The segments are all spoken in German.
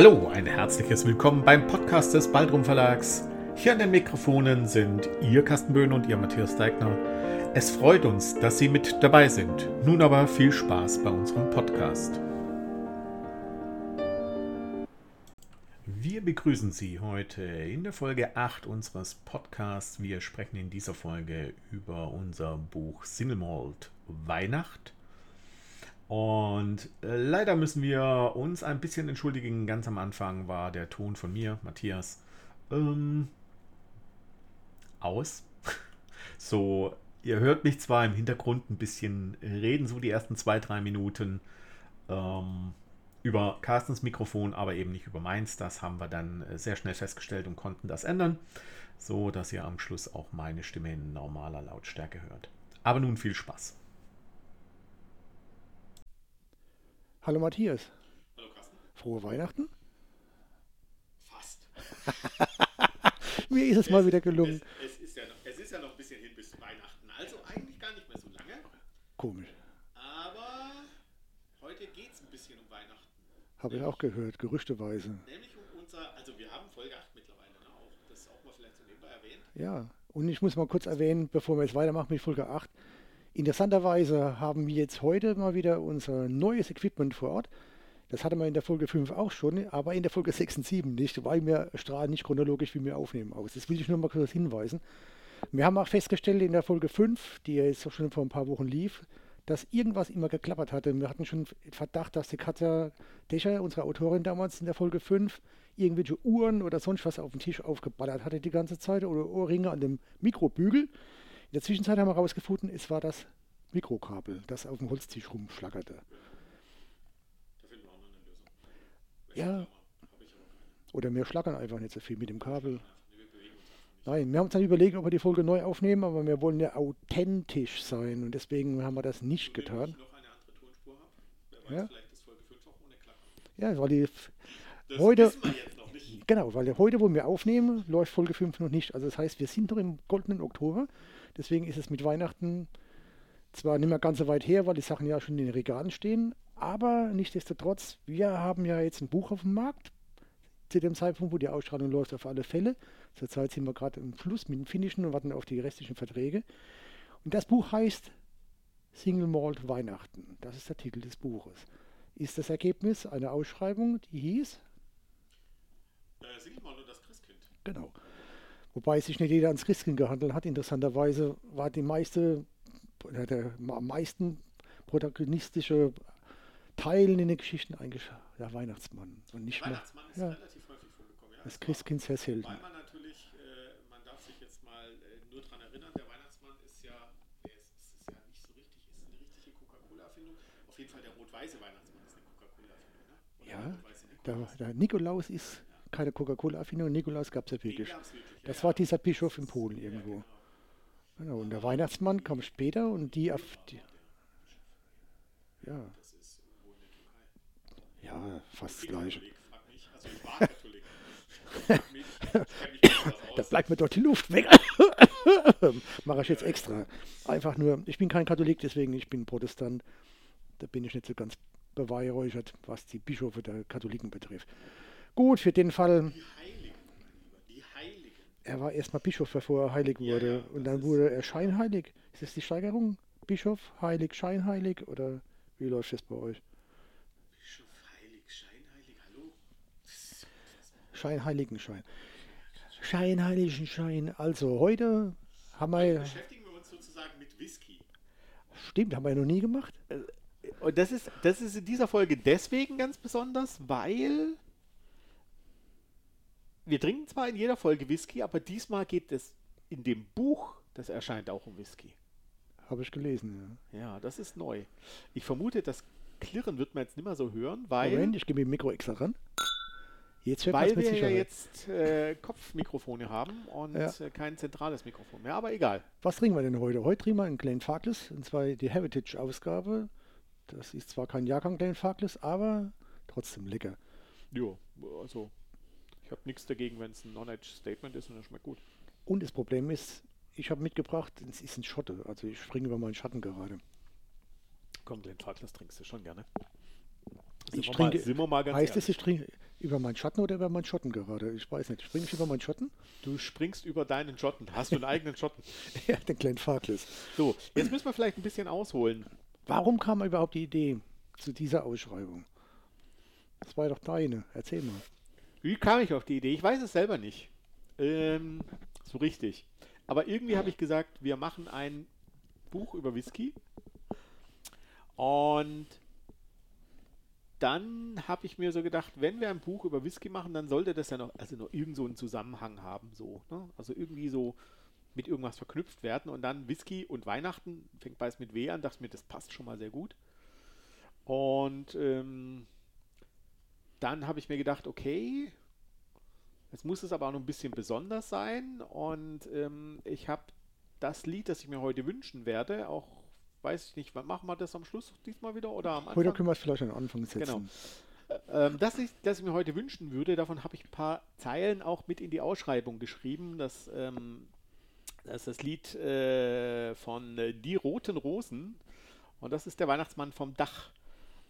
Hallo, ein herzliches Willkommen beim Podcast des Baldrum Verlags. Hier an den Mikrofonen sind Ihr Carsten Böhn und Ihr Matthias Deigner. Es freut uns, dass Sie mit dabei sind. Nun aber viel Spaß bei unserem Podcast. Wir begrüßen Sie heute in der Folge 8 unseres Podcasts. Wir sprechen in dieser Folge über unser Buch Single Malt Weihnacht. Und äh, leider müssen wir uns ein bisschen entschuldigen. Ganz am Anfang war der Ton von mir, Matthias, ähm, aus. so, ihr hört mich zwar im Hintergrund ein bisschen reden, so die ersten zwei, drei Minuten ähm, über Carstens Mikrofon, aber eben nicht über meins. Das haben wir dann äh, sehr schnell festgestellt und konnten das ändern, so dass ihr am Schluss auch meine Stimme in normaler Lautstärke hört. Aber nun viel Spaß. Hallo Matthias. Hallo Carsten. Frohe Weihnachten. Fast. Mir ist es mal wieder gelungen. Es, es, ist ja noch, es ist ja noch ein bisschen hin bis Weihnachten, also eigentlich gar nicht mehr so lange. Komisch. Aber heute geht es ein bisschen um Weihnachten. Habe ich auch gehört, gerüchteweise. Nämlich um unser, also wir haben Folge 8 mittlerweile, ne? auch, das auch mal vielleicht so nebenbei erwähnt. Ja, und ich muss mal kurz erwähnen, bevor wir jetzt weitermachen mit Folge 8. Interessanterweise haben wir jetzt heute mal wieder unser neues Equipment vor Ort. Das hatten wir in der Folge 5 auch schon, aber in der Folge 6 und 7 nicht, weil wir strahlen nicht chronologisch, wie wir aufnehmen, aus. Das will ich nur mal kurz hinweisen. Wir haben auch festgestellt in der Folge 5, die ja jetzt schon vor ein paar Wochen lief, dass irgendwas immer geklappert hatte. Wir hatten schon Verdacht, dass die Katja Dächer, unsere Autorin damals in der Folge 5, irgendwelche Uhren oder sonst was auf dem Tisch aufgeballert hatte die ganze Zeit oder Ohrringe an dem Mikrobügel. In der Zwischenzeit haben wir herausgefunden, es war das Mikrokabel, das auf dem Holztisch rumschlackerte. Da finden wir auch noch eine Lösung. Ja. Aber keine. Oder wir schlackern einfach nicht so viel mit dem Kabel. Nicht. Nein, wir haben uns dann überlegt, ob wir die Folge neu aufnehmen, aber wir wollen ja authentisch sein und deswegen haben wir das nicht Wenn getan. ich noch eine andere Tonspur habe, wer weiß, Ja. vielleicht ist Folge 5 auch ohne Klappe. Ja, weil die, Das Heute- wissen wir jetzt noch nicht. genau, weil heute, wo wir aufnehmen, läuft Folge 5 noch nicht. Also das heißt, wir sind noch im goldenen Oktober. Deswegen ist es mit Weihnachten zwar nicht mehr ganz so weit her, weil die Sachen ja schon in den Regalen stehen, aber nichtsdestotrotz, wir haben ja jetzt ein Buch auf dem Markt. Zu dem Zeitpunkt, wo die Ausstrahlung läuft, auf alle Fälle. Zurzeit sind wir gerade im Fluss mit dem Finnischen und warten auf die restlichen Verträge. Und das Buch heißt Single Malt Weihnachten. Das ist der Titel des Buches. Ist das Ergebnis einer Ausschreibung, die hieß Äh, sing ich mal nur das Christkind. Genau. Wobei sich nicht jeder ans Christkind gehandelt hat. Interessanterweise war die meiste, der am meisten protagonistische Teil in den Geschichten eigentlich der Weihnachtsmann. Und nicht mehr Weihnachtsmann ist ja. relativ häufig vorgekommen. Ja, das Christkind sehr selten. Weil man natürlich, äh, man darf sich jetzt mal äh, nur daran erinnern, der Weihnachtsmann ist ja, der ist, ist, ja nicht so richtig, ist eine richtige Coca-Cola-Erfindung. Auf jeden Fall der rot-weiße Weihnachtsmann ist eine Coca-Cola-Erfindung, ne? Ja, der der Nikolaus ist keine Coca-Cola-Erfindung. Nikolaus gab es ja wirklich. Das war dieser Bischof in Polen irgendwo. genau. Und der Weihnachtsmann kam später und die auf die, ja, ja, fast das gleiche. Also Da bleibt mir doch die Luft weg. Mache ich jetzt extra. Einfach nur, ich bin kein Katholik, deswegen ich bin Protestant. Da bin ich nicht so ganz beweihräuchert, was die Bischöfe der Katholiken betrifft. Gut, für den Fall, er war erstmal Bischof, bevor er heilig Ja, wurde. ja, Und das dann wurde er scheinheilig. Ist das die Steigerung? Bischof, heilig, scheinheilig? Oder wie läuft das bei euch? Bischof heilig, scheinheilig, hallo? Scheinheiligenschein. Scheinheiligenschein. Also heute haben wir, Beschäftigen wir uns sozusagen mit Whisky. stimmt, haben wir noch nie gemacht. Und das ist, das ist in dieser Folge deswegen ganz besonders, weil wir trinken zwar in jeder Folge Whisky, aber diesmal geht es in dem Buch, das erscheint auch um Whisky. Habe ich gelesen, ja. Ja, das ist neu. Ich vermute, das Klirren wird man jetzt nicht mehr so hören, weil, Moment, ich gebe mir Mikro extra ran. Jetzt hört man weil wir ja Sicherheit. jetzt äh, Kopfmikrofone haben und Ja. äh, kein zentrales Mikrofon mehr, aber egal. Was trinken wir denn heute? Heute trinken wir einen Glen Farkless, und zwar die Heritage-Ausgabe. Das ist zwar kein Jahrgang Glen Farkless, aber trotzdem lecker. Jo, also ich habe nichts dagegen, wenn es ein Non-Edge-Statement ist und das schmeckt gut. Und das Problem ist, ich habe mitgebracht, es ist ein Schotte. Also ich springe über meinen Schatten gerade. Komm, Glenn Farkless trinkst du schon gerne. Ich wir trinke, mal, sind wir mal ganz heißt es, ehrlich. ich trinke, Über meinen Schatten oder über meinen Schotten gerade? Ich weiß nicht. Springe ich über meinen Schotten? Du springst über deinen Schotten. Hast du einen eigenen Schotten? ja, den kleinen Farkless. So, jetzt müssen wir vielleicht ein bisschen ausholen. Warum kam überhaupt die Idee zu dieser Ausschreibung? Das war doch deine. Erzähl mal. Wie kam ich auf die Idee? Ich weiß es selber nicht. Ähm, so richtig. Aber irgendwie habe ich gesagt, wir machen ein Buch über Whisky. Und dann habe ich mir so gedacht, wenn wir ein Buch über Whisky machen, dann sollte das ja noch, also noch irgend so einen Zusammenhang haben, so. Ne? Also irgendwie so mit irgendwas verknüpft werden. Und dann Whisky und Weihnachten, fängt beides mit W an, dachte mir, das passt schon mal sehr gut. Und ähm, dann habe ich mir gedacht, okay, jetzt muss es aber auch noch ein bisschen besonders sein. Und ähm, ich habe das Lied, das ich mir heute wünschen werde, auch weiß ich nicht, machen wir das am Schluss diesmal wieder oder am Anfang? Heute können wir es vielleicht am Anfang setzen. Genau. Ähm, das, ich, das ich mir heute wünschen würde, davon habe ich ein paar Zeilen auch mit in die Ausschreibung geschrieben. Das, ähm, das ist das Lied äh, von äh, Die Roten Rosen und das ist der Weihnachtsmann vom Dach.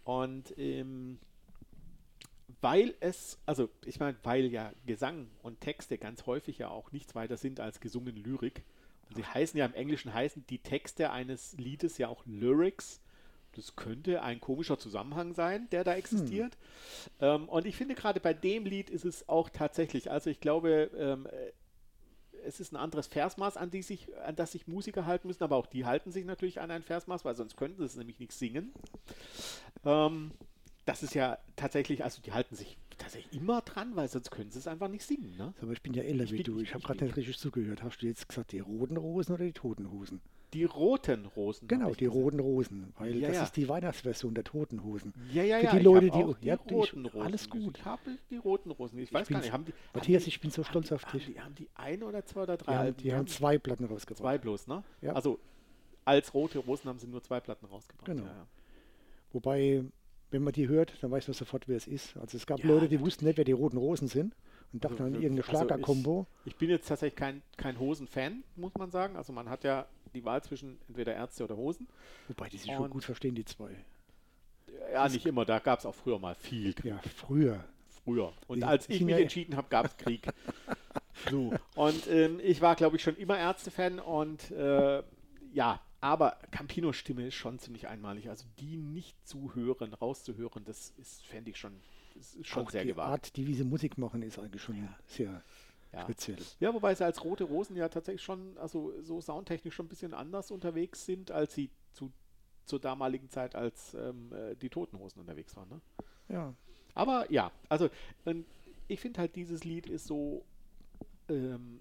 Und ähm, weil es, also ich meine, weil ja Gesang und Texte ganz häufig ja auch nichts weiter sind als gesungene Lyrik. Und sie heißen ja im Englischen heißen die Texte eines Liedes ja auch Lyrics. Das könnte ein komischer Zusammenhang sein, der da existiert. Hm. Ähm, und ich finde gerade bei dem Lied ist es auch tatsächlich, also ich glaube, ähm, es ist ein anderes Versmaß, an, sich, an das sich Musiker halten müssen, aber auch die halten sich natürlich an ein Versmaß, weil sonst könnten sie nämlich nicht singen. Ähm, das ist ja tatsächlich, also die halten sich tatsächlich immer dran, weil sonst können sie es einfach nicht singen. Ne? Aber ich bin ja älter wie du. Ich habe gerade nicht richtig zugehört. Hast du jetzt gesagt, die roten Rosen oder die toten Hosen? Die roten Rosen. Genau, die gesagt. roten Rosen, weil ja, das ja. ist die Weihnachtsversion der toten Hosen. Ja, ja, Für ja. die Leute, die, die, roten Rosen. Alles gut. Ich habe die roten Rosen. Ich, ich weiß gar nicht. Haben die, Matthias, ich bin so stolz die, auf dich. Haben die, haben die ein oder zwei oder drei? Die haben, die haben zwei Platten rausgebracht. Zwei bloß, ne? Ja. Also als rote Rosen haben sie nur zwei Platten rausgebracht. Genau. Wobei wenn man die hört, dann weiß man sofort, wer es ist. Also es gab ja, Leute, die wussten nicht, wer die Roten Rosen sind und dachten also, an irgendeine Schlagerkombo. Also ich, ich, bin jetzt tatsächlich kein, kein Hosen-Fan, muss man sagen. Also man hat ja die Wahl zwischen entweder Ärzte oder Hosen. Wobei die sich und schon gut verstehen, die zwei. Ja, das nicht immer. Da gab es auch früher mal viel Krieg. Ja, früher. Früher. Und die, als ich mich ja entschieden habe, gab es Krieg. so. Und ähm, ich war, glaube ich, schon immer Ärzte-Fan und äh, ja, aber Campinos Stimme ist schon ziemlich einmalig. Also die nicht zu hören, rauszuhören, das ist, fände ich schon, ist schon Auch sehr die gewagt. Art, die wie sie Musik machen, ist eigentlich schon ja. sehr ja. speziell. Ja, wobei sie als Rote Rosen ja tatsächlich schon, also so soundtechnisch schon ein bisschen anders unterwegs sind, als sie zu, zur damaligen Zeit als ähm, äh, die Toten Hosen unterwegs waren. Ne? Ja. Aber ja, also ich finde halt dieses Lied ist so ähm,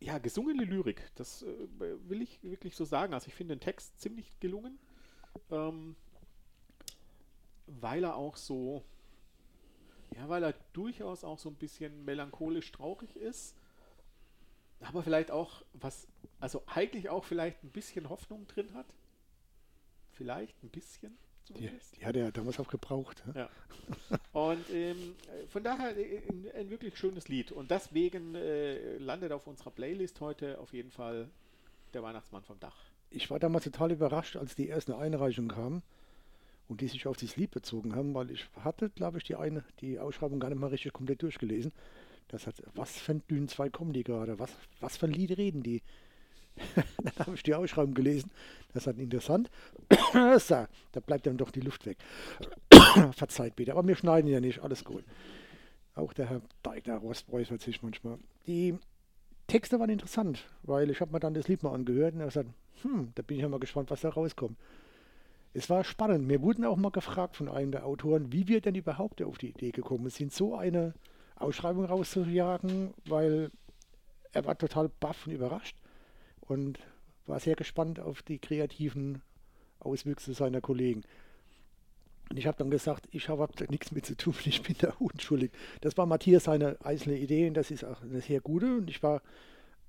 ja, gesungene Lyrik, das äh, will ich wirklich so sagen. Also ich finde den Text ziemlich gelungen, ähm, weil er auch so, ja, weil er durchaus auch so ein bisschen melancholisch traurig ist, aber vielleicht auch was, also eigentlich auch vielleicht ein bisschen Hoffnung drin hat. Vielleicht ein bisschen. Die, die hat er damals auch gebraucht. Ja. Und ähm, von daher äh, ein, ein, wirklich schönes Lied. Und deswegen äh, landet auf unserer Playlist heute auf jeden Fall der Weihnachtsmann vom Dach. Ich war damals total überrascht, als die erste Einreichung kam und die sich auf dieses Lied bezogen haben, weil ich hatte, glaube ich, die eine, die Ausschreibung gar nicht mal richtig komplett durchgelesen. Das hat, was für ein Dünen 2 kommen die gerade? Was, was für ein Lied reden die? dann habe ich die Ausschreibung gelesen. Das ist halt interessant. da bleibt dann doch die Luft weg. Verzeiht bitte, aber wir schneiden ja nicht, alles gut. Auch der Herr Deigner räuspert sich manchmal. Die Texte waren interessant, weil ich habe mir dann das Lied mal angehört und habe gesagt, hm, da bin ich ja mal gespannt, was da rauskommt. Es war spannend. Wir wurden auch mal gefragt von einem der Autoren, wie wir denn überhaupt auf die Idee gekommen sind, so eine Ausschreibung rauszujagen, weil er war total baff und überrascht und war sehr gespannt auf die kreativen Auswüchse seiner Kollegen. Und ich habe dann gesagt, ich habe nichts mit zu tun, ich bin da unschuldig. Das war Matthias seine einzelne Idee und das ist auch eine sehr gute. Und ich war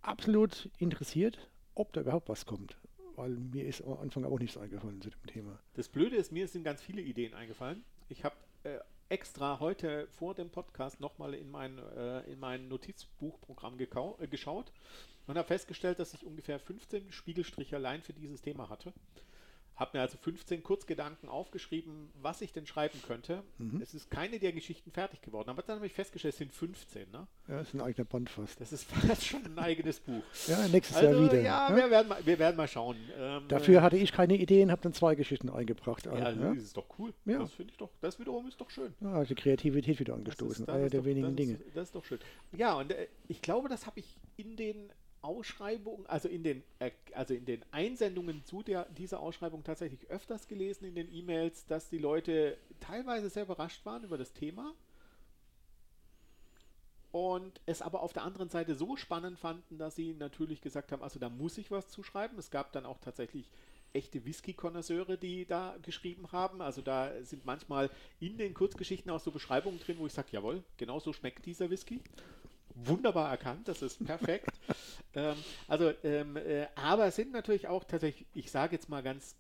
absolut interessiert, ob da überhaupt was kommt. Weil mir ist am Anfang auch nichts eingefallen zu dem Thema. Das Blöde ist, mir sind ganz viele Ideen eingefallen. Ich habe äh, extra heute vor dem Podcast nochmal in mein, äh, in mein Notizbuchprogramm äh, geschaut und habe festgestellt, dass ich ungefähr 15 Spiegelstriche allein für dieses Thema hatte. Habe mir also 15 Kurzgedanken aufgeschrieben, was ich denn schreiben könnte. Mhm. Es ist keine der Geschichten fertig geworden, aber dann habe ich festgestellt, es sind 15. Ne? Ja, das ist ein eigener Band fast. Das ist fast schon ein eigenes Buch. Ja, nächstes Also, Jahr wieder. ja, ne? Wir, werden mal, wir werden mal schauen. Ähm, Dafür hatte ich keine Ideen, habe dann zwei Geschichten eingebracht. ja, Also, das ist doch cool. Ja. Das finde ich doch, das wiederum ist doch schön. ja, die Kreativität wieder angestoßen. Einer der doch- wenigen das Dinge. Ist, das ist doch schön. Ja, und äh, ich glaube, das habe ich in den Ausschreibungen, also in den, äh, also in den Einsendungen zu der, dieser Ausschreibung tatsächlich öfters gelesen in den E-Mails, dass die Leute teilweise sehr überrascht waren über das Thema und es aber auf der anderen Seite so spannend fanden, dass sie natürlich gesagt haben, also da muss ich was zuschreiben. Es gab dann auch tatsächlich echte Whisky-Konnoisseure, die da geschrieben haben. Also da sind manchmal in den Kurzgeschichten auch so Beschreibungen drin, wo ich sage, jawohl, genau so schmeckt dieser Whisky. Wunderbar erkannt, das ist perfekt. ähm, also, ähm, äh, aber es sind natürlich auch tatsächlich, ich sage jetzt mal ganz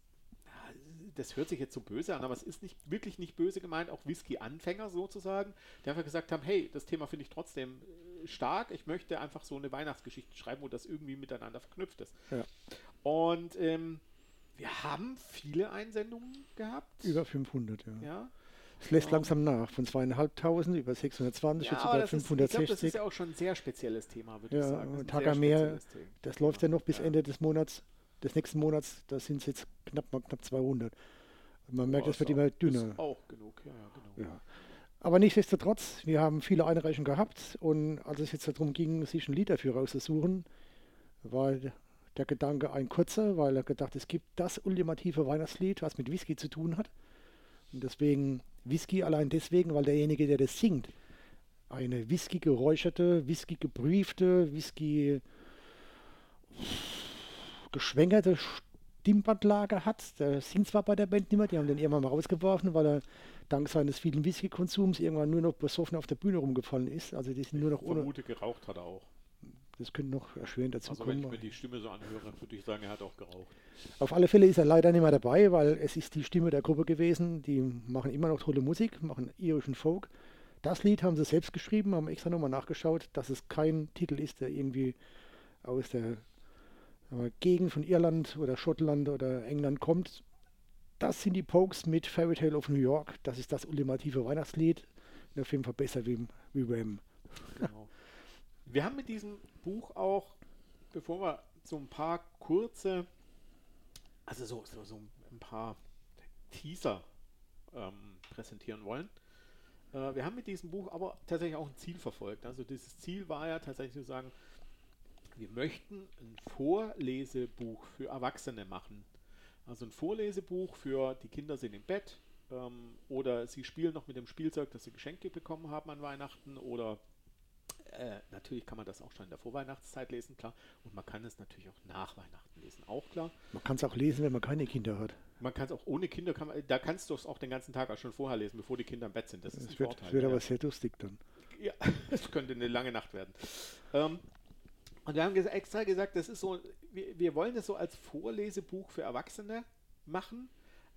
das hört sich jetzt so böse an, aber es ist nicht wirklich nicht böse gemeint, auch Whisky-Anfänger sozusagen, die einfach gesagt haben, hey, das Thema finde ich trotzdem äh, stark, ich möchte einfach so eine Weihnachtsgeschichte schreiben, wo das irgendwie miteinander verknüpft ist. Ja. Und ähm, wir haben viele Einsendungen gehabt. Über 500, ja. ja. Es lässt Ja. langsam nach. Von zweieinhalbtausend über 620, Ja, jetzt über das ist, ich glaube, das 560. ist ja auch schon ein sehr spezielles Thema, würde ich Ja, sagen. Ist und ein Tag Meer. Das läuft ja noch bis Ja. Ende des Monats, des nächsten Monats. Da sind es jetzt knapp mal knapp 200. Und man merkt, Ja, es wird immer dünner. Ist auch genug, ja, ja, genau. Ja. Aber nichtsdestotrotz, wir haben viele Einreichungen gehabt und als es jetzt darum ging, sich ein Lied dafür rauszusuchen, war der Gedanke ein kurzer, weil er gedacht, es gibt das ultimative Weihnachtslied, was mit Whisky zu tun hat. Und deswegen Whisky allein deswegen, weil derjenige, der das singt, eine Whisky geräucherte, Whisky gebriefte, Whisky geschwängerte Stimmbandlage hat. Der singt zwar bei der Band nicht mehr, die haben den irgendwann mal rausgeworfen, weil er dank seines vielen Whisky-Konsums irgendwann nur noch besoffen auf der Bühne rumgefallen ist. Also die sind nur noch Ich ohne. vermute, geraucht hat er auch. Das könnte noch erschwerend dazu Also wenn ich kommen. mir die Stimme so anhöre, würde ich sagen, er hat auch geraucht. Auf alle Fälle ist er leider nicht mehr dabei, weil es ist die Stimme der Gruppe gewesen. Die machen immer noch tolle Musik, machen irischen Folk. Das Lied haben sie selbst geschrieben, haben extra nochmal nachgeschaut, dass es kein Titel ist, der irgendwie aus der Gegend von Irland oder Schottland oder England kommt. Das sind die Pokes mit Fairy Tale of New York. Das ist das ultimative Weihnachtslied. Jeden Fall besser wie, wie Ram. Genau. Wir haben mit diesem Buch auch, bevor wir so ein paar kurze, also so, so, so ein paar Teaser ähm, präsentieren wollen. Äh, wir haben mit diesem Buch aber tatsächlich auch ein Ziel verfolgt. Also dieses Ziel war ja tatsächlich zu sagen, wir möchten ein Vorlesebuch für Erwachsene machen. Also ein Vorlesebuch für die Kinder sind im Bett ähm, oder sie spielen noch mit dem Spielzeug, das sie Geschenke bekommen haben an Weihnachten oder äh, natürlich kann man das auch schon in der Vorweihnachtszeit lesen, klar. Und man kann es natürlich auch nach Weihnachten lesen, auch klar. Man kann es auch lesen, wenn man keine Kinder hat. Man kann es auch ohne Kinder, kann man, da kannst du es auch den ganzen Tag auch schon vorher lesen, bevor die Kinder im Bett sind. Das ist Es ein wird, Vorteil. es wird ja. aber sehr durstig dann. Ja, es könnte eine lange Nacht werden. Ähm, und wir haben ges extra gesagt, das ist so, wir, wir wollen das so als Vorlesebuch für Erwachsene machen.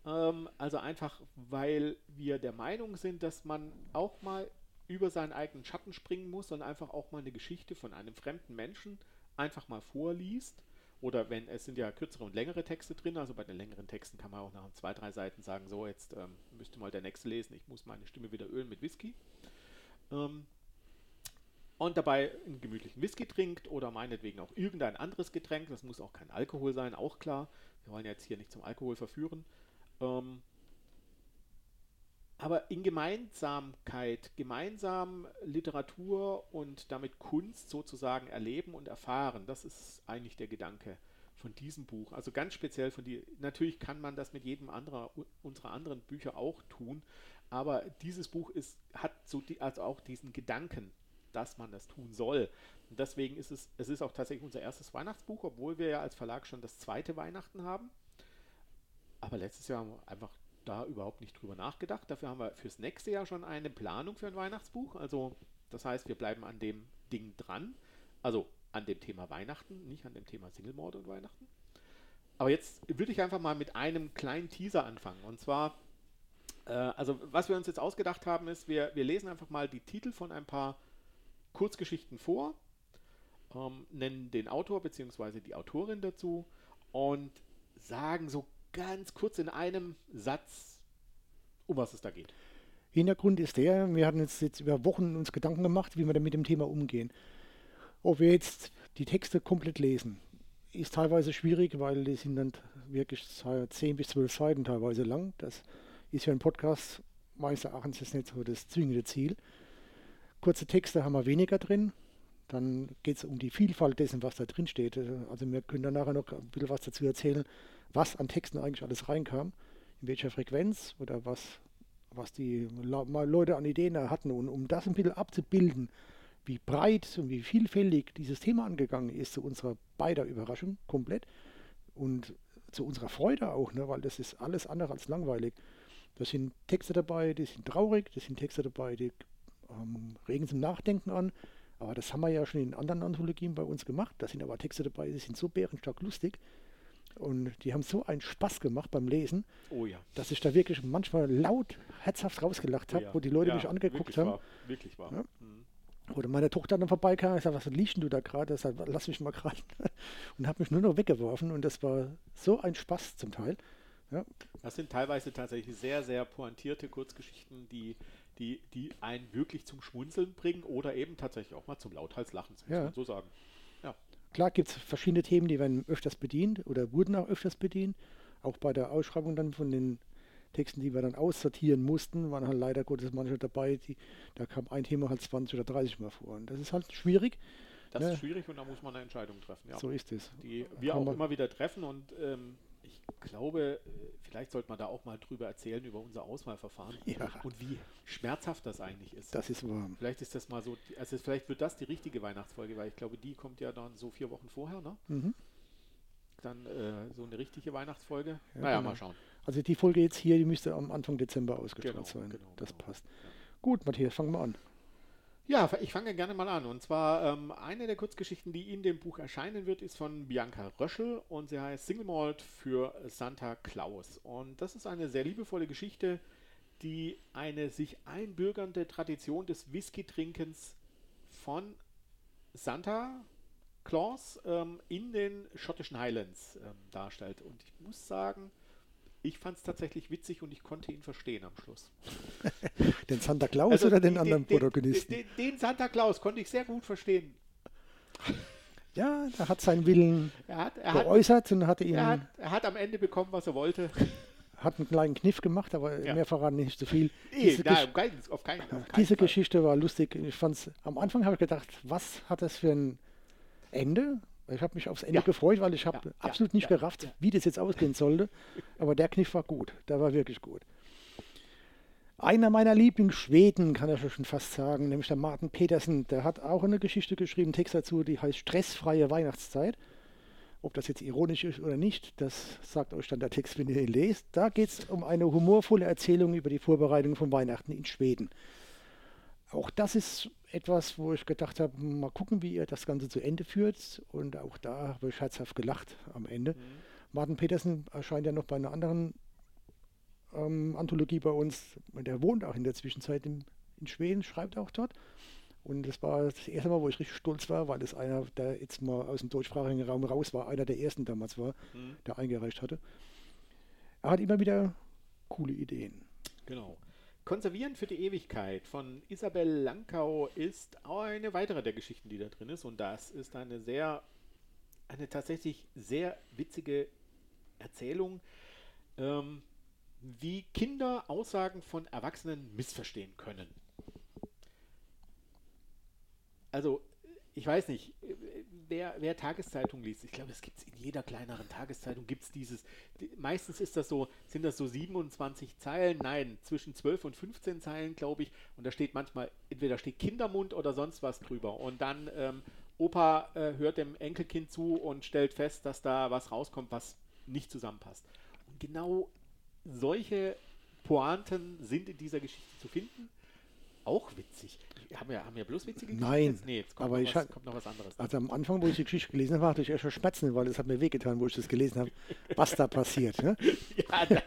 Ähm, also einfach, weil wir der Meinung sind, dass man auch mal über seinen eigenen Schatten springen muss und einfach auch mal eine Geschichte von einem fremden Menschen einfach mal vorliest. Oder wenn, es sind ja kürzere und längere Texte drin, also bei den längeren Texten kann man auch nach zwei, drei Seiten sagen, so, jetzt ähm, müsste mal der nächste lesen, ich muss meine Stimme wieder ölen mit Whisky. Ähm, und dabei einen gemütlichen Whisky trinkt oder meinetwegen auch irgendein anderes Getränk. Das muss auch kein Alkohol sein, auch klar. Wir wollen jetzt hier nicht zum Alkohol verführen. Ähm, aber in Gemeinsamkeit, gemeinsam Literatur und damit Kunst sozusagen erleben und erfahren, das ist eigentlich der Gedanke von diesem Buch. Also ganz speziell von die. Natürlich kann man das mit jedem anderer unserer anderen Bücher auch tun, aber dieses Buch ist, hat so die, also auch diesen Gedanken, dass man das tun soll. Und deswegen ist es, es ist auch tatsächlich unser erstes Weihnachtsbuch, obwohl wir ja als Verlag schon das zweite Weihnachten haben. Aber letztes Jahr haben wir einfach da überhaupt nicht drüber nachgedacht. Dafür haben wir fürs nächste Jahr schon eine Planung für ein Weihnachtsbuch. Also das heißt, wir bleiben an dem Ding dran. Also an dem Thema Weihnachten, nicht an dem Thema Single-Morde und Weihnachten. Aber jetzt würde ich einfach mal mit einem kleinen Teaser anfangen. Und zwar, äh, also was wir uns jetzt ausgedacht haben, ist, wir, wir lesen einfach mal die Titel von ein paar Kurzgeschichten vor, ähm, nennen den Autor bzw. die Autorin dazu und sagen so ganz kurz in einem Satz, um was es da geht. Hintergrund ist der, wir hatten jetzt, jetzt über Wochen uns Gedanken gemacht, wie wir mit dem Thema umgehen. Ob wir jetzt die Texte komplett lesen, ist teilweise schwierig, weil die sind dann wirklich 10 bis 12 Seiten teilweise lang. Das ist für einen Podcast meines Erachtens jetzt nicht so das zwingende Ziel. Kurze Texte haben wir weniger drin. Dann geht es um die Vielfalt dessen, was da drin steht. Also wir können dann nachher noch ein bisschen was dazu erzählen, was an Texten eigentlich alles reinkam, in welcher Frequenz oder was, was die Leute an Ideen hatten. Und um das ein bisschen abzubilden, wie breit und wie vielfältig dieses Thema angegangen ist, zu unserer beider Überraschung komplett und zu unserer Freude auch, ne, weil das ist alles andere als langweilig. Da sind Texte dabei, die sind traurig, da sind Texte dabei, die ähm, regen zum Nachdenken an. Aber das haben wir ja schon in anderen Anthologien bei uns gemacht. Da sind aber Texte dabei, die sind so bärenstark lustig. Und die haben so einen Spaß gemacht beim Lesen, oh ja. dass ich da wirklich manchmal laut, herzhaft rausgelacht habe, oh ja. wo die Leute ja, mich angeguckt wirklich haben. Wahr. Wirklich wahr. Mhm. Oder meine Tochter dann vorbeikam, ich sagte, was liest du da gerade? Ich lass mich mal gerade. Und habe mich nur noch weggeworfen. Und das war so ein Spaß zum Teil. Das sind teilweise tatsächlich sehr, sehr pointierte Kurzgeschichten, die, die, die einen wirklich zum Schmunzeln bringen oder eben tatsächlich auch mal zum Lauthalslachen, muss ja. man so sagen. Ja. Klar gibt es verschiedene Themen, die werden öfters bedient oder wurden auch öfters bedient. Auch bei der Ausschreibung dann von den Texten, die wir dann aussortieren mussten, waren halt leider Gottes manche dabei, die, da kam ein Thema halt 20 oder 30 Mal vor. Und das ist halt schwierig. Das ne? ist schwierig und da muss man eine Entscheidung treffen. Ja. So ist es. Die wir auch immer wieder treffen und ähm, ich glaube, äh, vielleicht sollte man da auch mal drüber erzählen, über unser Auswahlverfahren ja. und wie schmerzhaft das eigentlich ist. Das ist wahr. Vielleicht ist das mal so, also vielleicht wird das die richtige Weihnachtsfolge, weil ich glaube, die kommt ja dann so vier Wochen vorher, ne? Mhm. Dann äh, so eine richtige Weihnachtsfolge. Ja, naja, genau. mal schauen. Also die Folge jetzt hier, die müsste am Anfang Dezember ausgestrahlt Genau, sein. genau, das genau. passt. Gut, Matthias, fangen wir an. Ja, ich fange gerne mal an. Und zwar ähm, eine der Kurzgeschichten, die in dem Buch erscheinen wird, ist von Bianca Röschel und sie heißt Single Malt für Santa Claus. Und das ist eine sehr liebevolle Geschichte, die eine sich einbürgernde Tradition des Whisky-Trinkens von Santa Claus ähm, in den schottischen Highlands ähm, darstellt. Und ich muss sagen, ich fand es tatsächlich witzig und ich konnte ihn verstehen am Schluss. Den Santa Claus Also oder den die- anderen den, Protagonisten? Den, den Santa Claus konnte ich sehr gut verstehen. ja, er hat seinen Willen Er hat, er hat, geäußert und hatte ihn, er hat, er hat am Ende bekommen, was er wollte. hat einen kleinen Kniff gemacht, aber Ja. mehr verraten nicht zu viel. Nee, Diese, nein, auf keinen, auf keinen, auf keinen diese Fall. Geschichte war lustig. Ich fand's, am Anfang habe ich gedacht, was hat das für ein Ende? Ich habe mich aufs Ende Ja. gefreut, weil ich habe Ja, absolut nicht gerafft, wie das jetzt ausgehen sollte. Aber der Kniff war gut. Der war wirklich gut. Einer meiner Lieblingsschweden, kann ich schon fast sagen, nämlich der Martin Petersen. Der hat auch eine Geschichte geschrieben, Text dazu, die heißt Stressfreie Weihnachtszeit. Ob das jetzt ironisch ist oder nicht, das sagt euch dann der Text, wenn ihr ihn lest. Da geht es um eine humorvolle Erzählung über die Vorbereitung von Weihnachten in Schweden. Auch das ist etwas, wo ich gedacht habe, mal gucken, wie ihr das Ganze zu Ende führt. Und auch da habe ich herzhaft gelacht am Ende. Mhm. Martin Petersen erscheint ja noch bei einer anderen ähm, Anthologie bei uns. Und Der wohnt auch in der Zwischenzeit in, in Schweden, schreibt auch dort. Und das war das erste Mal, wo ich richtig stolz war, weil das einer, der jetzt mal aus dem deutschsprachigen Raum raus war, einer der ersten damals war, Mhm. der eingereicht hatte. Er hat immer wieder coole Ideen. Genau. Konservieren für die Ewigkeit von Isabel Lankau ist eine weitere der Geschichten, die da drin ist. Und das ist eine sehr, eine tatsächlich sehr witzige Erzählung, ähm, wie Kinder Aussagen von Erwachsenen missverstehen können. Also, ich weiß nicht, wer, wer Tageszeitung liest, ich glaube, es gibt es in jeder kleineren Tageszeitung, gibt es dieses, die, meistens ist das so, sind das so 27 Zeilen, nein, zwischen 12 und 15 Zeilen, glaube ich, und da steht manchmal, entweder steht Kindermund oder sonst was drüber und dann ähm, Opa äh, hört dem Enkelkind zu und stellt fest, dass da was rauskommt, was nicht zusammenpasst. Und genau solche Pointen sind in dieser Geschichte zu finden. Auch witzig. Haben wir, haben wir bloß witzige Geschichten Nein, jetzt? Nee, jetzt kommt, aber noch, ich was, kommt noch was anderes. Also am Anfang, wo ich die Geschichte gelesen habe, hatte ich erst schon Schmerzen, weil es hat mir wehgetan, wo ich das gelesen habe, was da passiert. Ne? ja, da,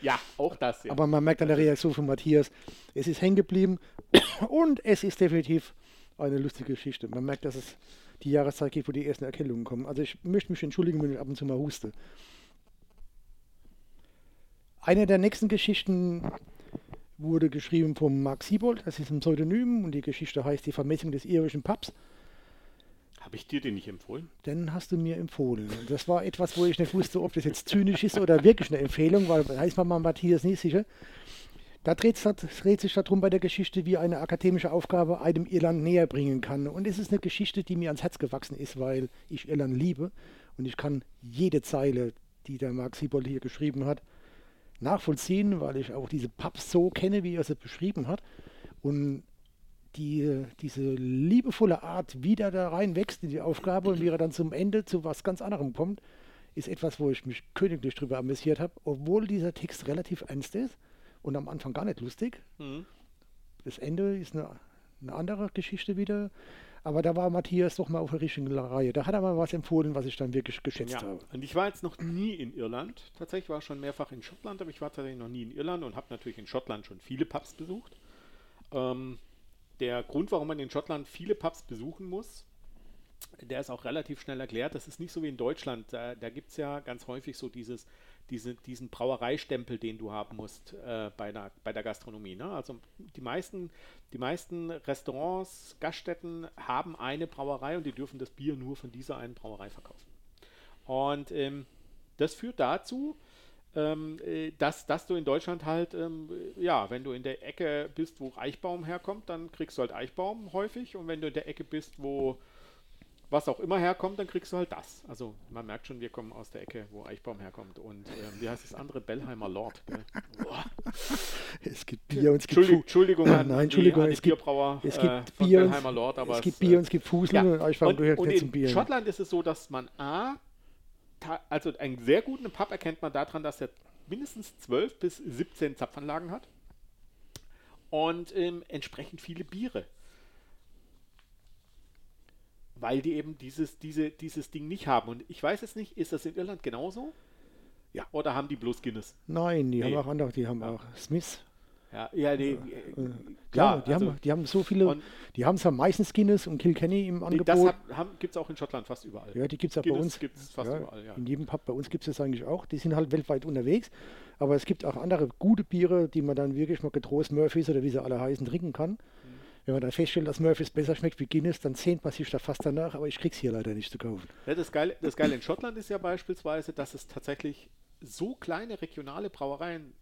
ja, auch das. Ja. Aber man merkt an der Reaktion von Matthias, es ist hängen geblieben und es ist definitiv eine lustige Geschichte. Man merkt, dass es die Jahreszeit gibt, wo die ersten Erkältungen kommen. Also ich möchte mich entschuldigen, wenn ich ab und zu mal huste. Eine der nächsten Geschichten wurde geschrieben von Mark Siebold, das ist ein Pseudonym und die Geschichte heißt Die Vermessung des irischen Paps. Habe ich dir den nicht empfohlen? Den hast du mir empfohlen. Und das war etwas, wo ich nicht wusste, ob das jetzt zynisch ist oder wirklich eine Empfehlung, weil da ist man mal Matthias nicht sicher. Da dreht, dreht sich darum bei der Geschichte, wie eine akademische Aufgabe einem Irland näher bringen kann. Und es ist eine Geschichte, die mir ans Herz gewachsen ist, weil ich Irland liebe und ich kann jede Zeile, die der Mark Siebold hier geschrieben hat, nachvollziehen, weil ich auch diese Pubs so kenne, wie er sie beschrieben hat. Und die, diese liebevolle Art, wie der da reinwächst in die Aufgabe und wie er dann zum Ende zu was ganz anderem kommt, ist etwas, wo ich mich königlich drüber amüsiert habe, obwohl dieser Text relativ ernst ist und am Anfang gar nicht lustig. Mhm. Das Ende ist eine, eine andere Geschichte wieder. Aber da war Matthias doch mal auf der richtigen Reihe. Da hat er mal was empfohlen, was ich dann wirklich geschätzt ja. habe. Und ich war jetzt noch nie in Irland. Tatsächlich war ich schon mehrfach in Schottland, aber ich war tatsächlich noch nie in Irland und habe natürlich in Schottland schon viele Pubs besucht. Ähm, der Grund, warum man in Schottland viele Pubs besuchen muss, der ist auch relativ schnell erklärt. Das ist nicht so wie in Deutschland. Da, da gibt es ja ganz häufig so dieses diese, diesen Brauereistempel, den du haben musst äh, bei, der, bei der Gastronomie. Ne? Also die meisten, die meisten Restaurants, Gaststätten haben eine Brauerei und die dürfen das Bier nur von dieser einen Brauerei verkaufen. Und ähm, das führt dazu, ähm, äh, dass, dass du in Deutschland halt, ähm, ja, wenn du in der Ecke bist, wo Eichbaum herkommt, dann kriegst du halt Eichbaum häufig und wenn du in der Ecke bist, wo was auch immer herkommt, dann kriegst du halt das. Also man merkt schon, wir kommen aus der Ecke, wo Eichbaum herkommt. Und ähm, wie heißt das andere? Bellheimer Lord. es gibt Bier und es gibt Entschuldigung, Entschuldigung an, Nein, Entschuldigung, die, es gibt, Bierbrauer es gibt äh, Bier Bellheimer Lord. Aber es gibt Bier und es gibt Fuseln ja. und Eichbaum gehört und in Bier. Schottland ist es so, dass man A, also einen sehr guten Pub erkennt man daran, dass er mindestens 12 bis 17 Zapfanlagen hat und ähm, entsprechend viele Biere weil die eben dieses, diese, dieses Ding nicht haben. Und ich weiß jetzt nicht, ist das in Irland genauso? Ja. Oder haben die bloß Guinness? Nein, die nee. haben auch andere, die haben ja. auch Smith. Ja, ja, nee, äh, klar. Ja, die, also, haben, die haben so viele, die haben zwar meistens Guinness und Kilkenny im Angebot. Das gibt es auch in Schottland fast überall. Ja, die gibt es auch bei uns. Gibt's fast ja, überall, ja. In jedem Pub bei uns gibt es das eigentlich auch. Die sind halt weltweit unterwegs. Aber es gibt auch andere gute Biere, die man dann wirklich mal getrost Murphys oder wie sie alle heißen trinken kann. Wenn man dann feststellt, dass Murphys besser schmeckt wie Guinness, dann sehnt man sich da fast danach, aber ich krieg's hier leider nicht zu kaufen. Ja, das, Geile, das Geile in Schottland ist ja beispielsweise, dass es tatsächlich so kleine regionale Brauereien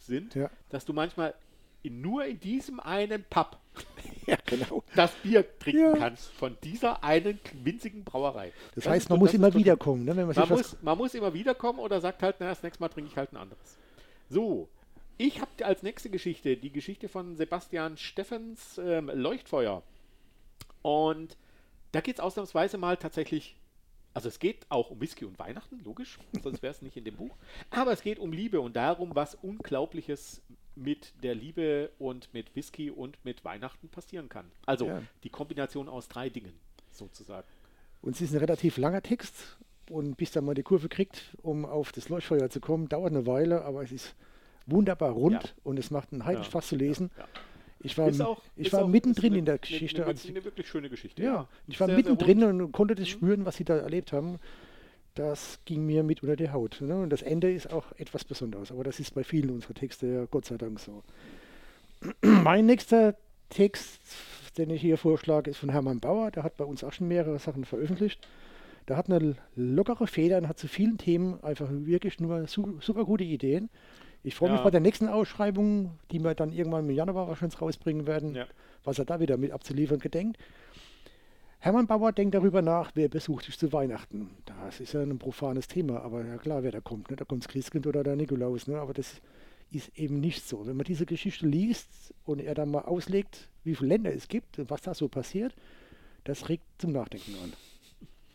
sind, ja. dass du manchmal in, nur in diesem einen Pub ja, genau. das Bier trinken ja. kannst von dieser einen winzigen Brauerei. Das, das heißt, man muss immer wiederkommen. Ne, man, muss, man muss immer wiederkommen oder sagt halt, na, das nächste Mal trinke ich halt ein anderes. So, ich habe als nächste Geschichte die Geschichte von Sebastian Steffens ähm, Leuchtfeuer. Und da geht es ausnahmsweise mal tatsächlich, also es geht auch um Whisky und Weihnachten, logisch, sonst wäre es nicht in dem Buch. Aber es geht um Liebe und darum, was Unglaubliches mit der Liebe und mit Whisky und mit Weihnachten passieren kann. Also ja. die Kombination aus drei Dingen sozusagen. Und es ist ein relativ langer Text und bis dann mal die Kurve kriegt, um auf das Leuchtfeuer zu kommen, dauert eine Weile, aber es ist wunderbar rund ja. und es macht einen heiden Spaß zu lesen. Ich war, auch, ich war mittendrin eine, in der Geschichte. Eine, eine, eine, wirklich schöne Geschichte. Ja, ich war sehr, mittendrin sehr und konnte das mhm. spüren, was sie da erlebt haben. Das ging mir mit unter die Haut. Ne? Und das Ende ist auch etwas Besonderes. Aber das ist bei vielen unserer Texte ja Gott sei Dank so. mein nächster Text, den ich hier vorschlage, ist von Hermann Bauer. Der hat bei uns auch schon mehrere Sachen veröffentlicht. Der hat eine lockere Feder und hat zu vielen Themen einfach wirklich nur super gute Ideen. Ich freue ja. mich bei der nächsten Ausschreibung, die wir dann irgendwann im Januar wahrscheinlich rausbringen werden, ja. was er da wieder mit abzuliefern gedenkt. Hermann Bauer denkt darüber nach, wer besucht dich zu Weihnachten. Das ist ja ein profanes Thema, aber ja klar, wer da kommt. Ne? Da kommt das Christkind oder der Nikolaus. Ne? Aber das ist eben nicht so. Wenn man diese Geschichte liest und er dann mal auslegt, wie viele Länder es gibt und was da so passiert, das regt zum Nachdenken an.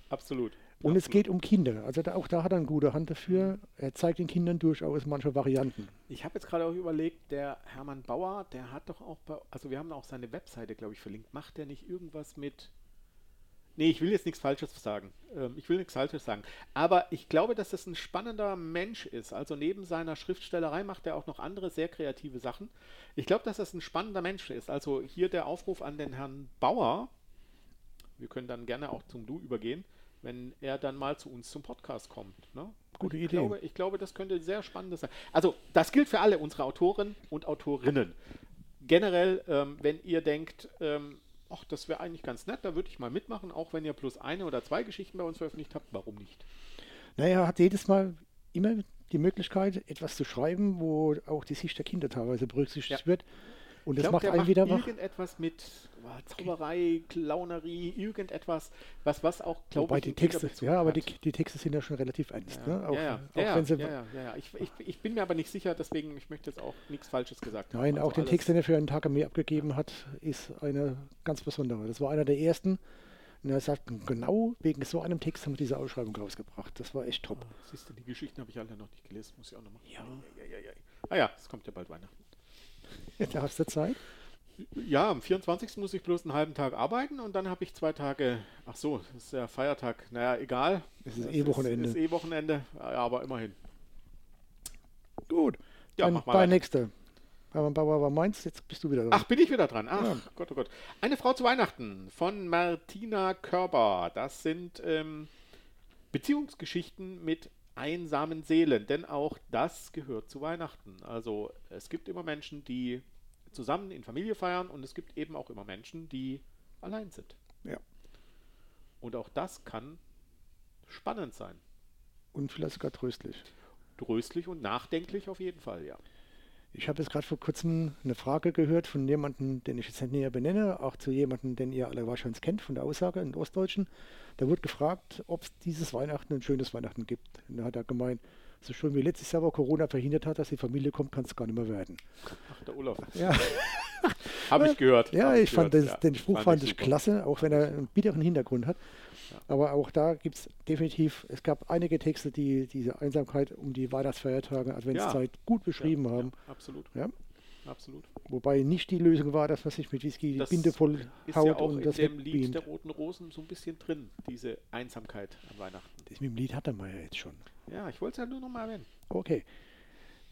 Absolut. Und es geht um Kinder. Also da, auch da hat er eine gute Hand dafür. Er zeigt den Kindern durchaus manche Varianten. Ich habe jetzt gerade auch überlegt, der Hermann Bauer, der hat doch auch, bei, also wir haben auch seine Webseite, glaube ich, verlinkt. Macht der nicht irgendwas mit... Nee, ich will jetzt nichts Falsches sagen. Ähm, ich will nichts Falsches sagen. Aber ich glaube, dass das ein spannender Mensch ist. Also neben seiner Schriftstellerei macht er auch noch andere sehr kreative Sachen. Ich glaube, dass das ein spannender Mensch ist. Also hier der Aufruf an den Herrn Bauer. Wir können dann gerne auch zum Du übergehen wenn er dann mal zu uns zum Podcast kommt. Ne? Gute ich Idee. Glaube, ich glaube, das könnte sehr spannend sein. Also, das gilt für alle unsere Autoren und Autorinnen. Generell, ähm, wenn ihr denkt, ähm, ach, das wäre eigentlich ganz nett, da würde ich mal mitmachen, auch wenn ihr plus eine oder zwei Geschichten bei uns veröffentlicht habt, warum nicht? Naja, hat jedes Mal immer die Möglichkeit, etwas zu schreiben, wo auch die Sicht der Kinder teilweise berücksichtigt Ja. wird. Und das glaub, macht einen wieder wach. irgendetwas mit oh, Zauberei, Clownerie, irgendetwas, was, was auch, glaube Wobei ich, die Texte, ja, aber die, die Texte sind ja schon relativ ernst. Ja, Ne? Auch, ja, ja, auch ja, wenn sie, ja, ja. Ich, ich, ich bin mir aber nicht sicher, deswegen ich möchte jetzt auch nichts Falsches gesagt haben. Nein, Also auch den Text, den er für einen Tag an mir abgegeben hat, ist eine ganz besondere. Das war einer der ersten. Und er sagt, genau wegen so einem Text haben wir diese Ausschreibung rausgebracht. Das war echt top. Ah, Siehst du, die Geschichten habe ich alle noch nicht gelesen, muss ich auch noch machen. Ja. Ja, ja, ja. Ah ja, es kommt ja bald Weihnachten. Da hast du Zeit. Ja, am 24. muss ich bloß einen halben Tag arbeiten und dann habe ich zwei Tage, ach so, ist ja Feiertag, naja, egal. Es ist eh Wochenende. Ist, ist eh Wochenende, ja, aber immerhin. Gut. Ja, Dann mach mal bei weiter. nächste. Bauer Bauer war meins, jetzt bist du wieder dran. Ach, bin ich wieder dran. Ach, Ja. Gott, oh Gott. Eine Frau zu Weihnachten von Martina Körber. Das sind ähm, Beziehungsgeschichten mit einsamen Seelen, denn auch das gehört zu Weihnachten. Also es gibt immer Menschen, die zusammen in Familie feiern und es gibt eben auch immer Menschen, die allein sind. Ja. Und auch das kann spannend sein. Und vielleicht sogar tröstlich. Tröstlich und nachdenklich auf jeden Fall, ja. Ich habe jetzt gerade vor kurzem eine Frage gehört von jemandem, den ich jetzt nicht näher benenne, auch zu jemandem, den ihr alle wahrscheinlich kennt von der Aussage in Ostdeutschen. Da wurde gefragt, ob es dieses Weihnachten ein schönes Weihnachten gibt. Und da hat er gemeint, so schön wie letztes Jahr, wo Corona verhindert hat, dass die Familie kommt, kann es gar nicht mehr werden. Ach, der Olaf. Ja, Habe ich gehört. ja hab ich fand gehört, das, ja. den Spruch fand ich super. klasse, auch wenn er einen bitteren Hintergrund hat. Ja. Aber auch da gibt es definitiv, es gab einige Texte, die diese Einsamkeit um die Weihnachtsfeiertage, Adventszeit gut beschrieben ja, haben. Ja, absolut. Ja. Absolut. Wobei nicht die Lösung war, dass man sich mit Whisky die Das Binde voll Ist haut ja auch und in das dem Lied wegbeamt. der Roten Rosen so ein bisschen drin, diese Einsamkeit an Weihnachten. Das mit dem Lied hat er mal ja jetzt schon. Ja, ich wollte es ja nur noch mal erwähnen. Okay.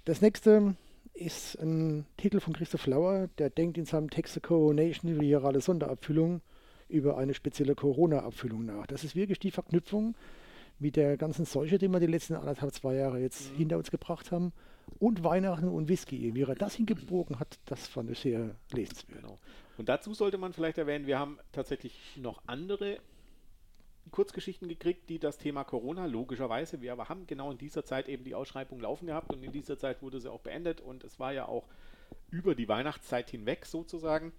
Das nächste ist ein Titel von Christoph Lauer, der denkt in seinem Text Coronation virale Sonderabfüllung über eine spezielle Corona-Abfüllung nach. Das ist wirklich die Verknüpfung mit der ganzen Seuche, die wir die letzten anderthalb, zwei Jahre jetzt Mhm. hinter uns gebracht haben. Und Weihnachten und Whisky. Wie er das hingebogen hat, das fand ich sehr lesenswert. Genau. Und dazu sollte man vielleicht erwähnen, wir haben tatsächlich noch andere Kurzgeschichten gekriegt, die das Thema Corona, logischerweise, wir aber haben genau in dieser Zeit eben die Ausschreibung laufen gehabt und in dieser Zeit wurde sie auch beendet und es war ja auch über die Weihnachtszeit hinweg sozusagen.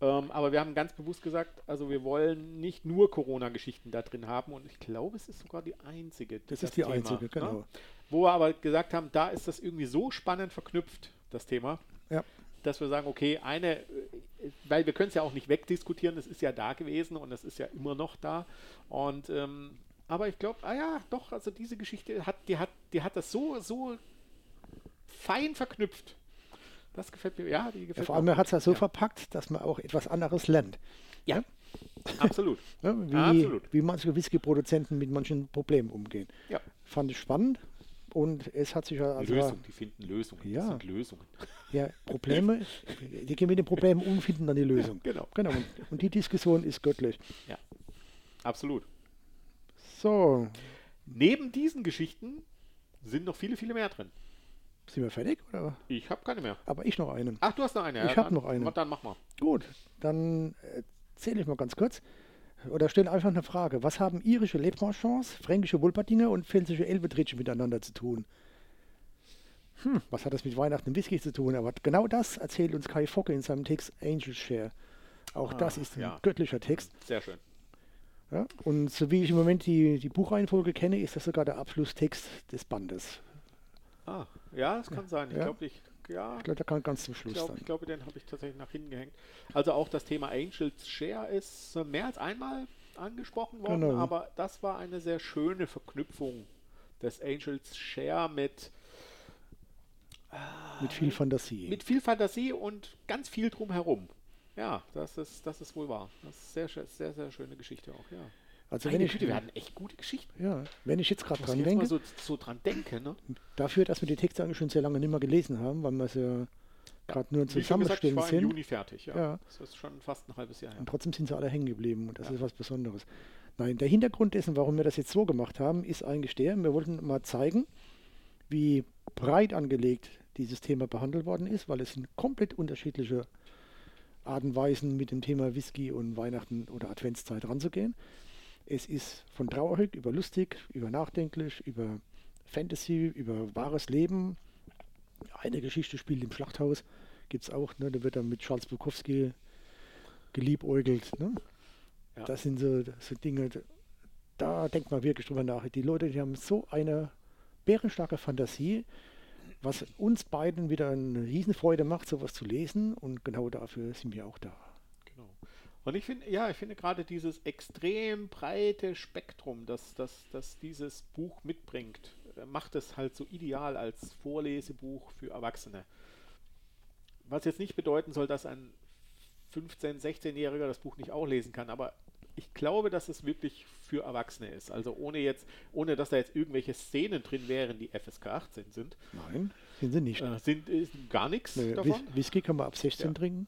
Ähm, aber wir haben ganz bewusst gesagt, also wir wollen nicht nur Corona-Geschichten da drin haben und ich glaube, es ist sogar die einzige. Das ist die einzige, ne? genau. Wo wir aber gesagt haben, da ist das irgendwie so spannend verknüpft, das Thema, Ja. dass wir sagen, okay, eine, weil wir können es ja auch nicht wegdiskutieren, das ist ja da gewesen und das ist ja immer noch da. Und ähm, aber ich glaube, ah ja, doch, also diese Geschichte hat, die hat, die hat das so, so fein verknüpft. Das gefällt mir, ja, die Ja, gefällt vor mir allem, hat es ja so gut. verpackt, dass man auch etwas anderes lernt. Ja, absolut. Ne? Wie, Absolut. wie manche Whisky-Produzenten mit manchen Problemen umgehen. Ja. Fand ich spannend und es hat sich ja also Lösung, die finden Lösungen. Ja. Das sind Lösungen. ja, Probleme, die gehen mit den Problemen um, finden dann die Lösung. Genau. Genau. Und, und die Diskussion ist göttlich. Absolut. So, Neben diesen Geschichten sind noch viele, viele mehr drin. sind wir fertig? Oder? Ich habe keine mehr. Aber ich noch einen. Ach, du hast noch eine. Ich ja, hab dann- noch eine. Dann mach mal. Gut, dann erzähle ich mal ganz kurz. Oder stelle einfach eine Frage. Was haben irische Lebranchons, fränkische Wohlpardinger und pfälzische Elbetritsche miteinander zu tun? Hm, was hat das mit Weihnachten und Whisky zu tun? Aber genau das erzählt uns Kai Focke in seinem Text Angel Share. Auch das Ah, ist ein ja. göttlicher Text. Sehr schön. Ja? Und so wie ich im Moment die, die Buchreihenfolge kenne, ist das sogar der Abschlusstext des Bandes. Ah, ja, das kann sein. Ich Ja. glaube, ich, ja, Ich glaube, der kann ganz zum ich Schluss glaube, sein. ich glaube, den habe ich tatsächlich nach hinten gehängt. Also auch das Thema Angels Share ist äh, mehr als einmal angesprochen worden, Genau. aber das war eine sehr schöne Verknüpfung des Angels Share mit, Mit viel Fantasie. mit viel Fantasie und ganz viel drumherum. Ja, das ist, das ist wohl wahr. Das ist sehr, sehr, sehr schöne Geschichte auch, ja. Also Meine wenn ich, Güte, wir hatten echt gute Geschichten. ja, wenn ich jetzt gerade dran jetzt mal denke, so, so dran denken, ne? dafür, dass wir die Texte eigentlich schon sehr lange nicht mehr gelesen haben, weil wir sie ja gerade nur zusammenstellen war im sind. Juni fertig, ja. Ja. Das ist schon fast ein halbes Jahr her. Und trotzdem sind sie alle hängen geblieben und das Ja. ist was Besonderes. Nein, der Hintergrund dessen, warum wir das jetzt so gemacht haben, ist eigentlich der, wir wollten mal zeigen, wie breit angelegt dieses Thema behandelt worden ist, weil es sind komplett unterschiedliche Arten und Weisen mit dem Thema Whisky und Weihnachten oder Adventszeit ranzugehen. Es ist von traurig über lustig, über nachdenklich, über Fantasy, über wahres Leben. Eine Geschichte spielt im Schlachthaus, gibt es auch, ne? da wird dann mit Charles Bukowski geliebäugelt. Ne? Ja. Das sind so, so Dinge, da denkt man wirklich drüber nach. Die Leute, die haben so eine bärenstarke Fantasie, was uns beiden wieder eine Riesenfreude macht, sowas zu lesen und genau dafür sind wir auch da. Und ich finde, ja, ich finde gerade dieses extrem breite Spektrum, das, das, das dieses Buch mitbringt, äh, macht es halt so ideal als Vorlesebuch für Erwachsene. Was jetzt nicht bedeuten soll, dass ein 15-, 16-Jähriger das Buch nicht auch lesen kann, aber ich glaube, dass es wirklich für Erwachsene ist. Also ohne jetzt, ohne dass da jetzt irgendwelche Szenen drin wären, die FSK 18 sind. Nein, sind sie nicht. Äh, sind ist gar nichts nee, davon. Whisky kann man ab 16 ja. trinken.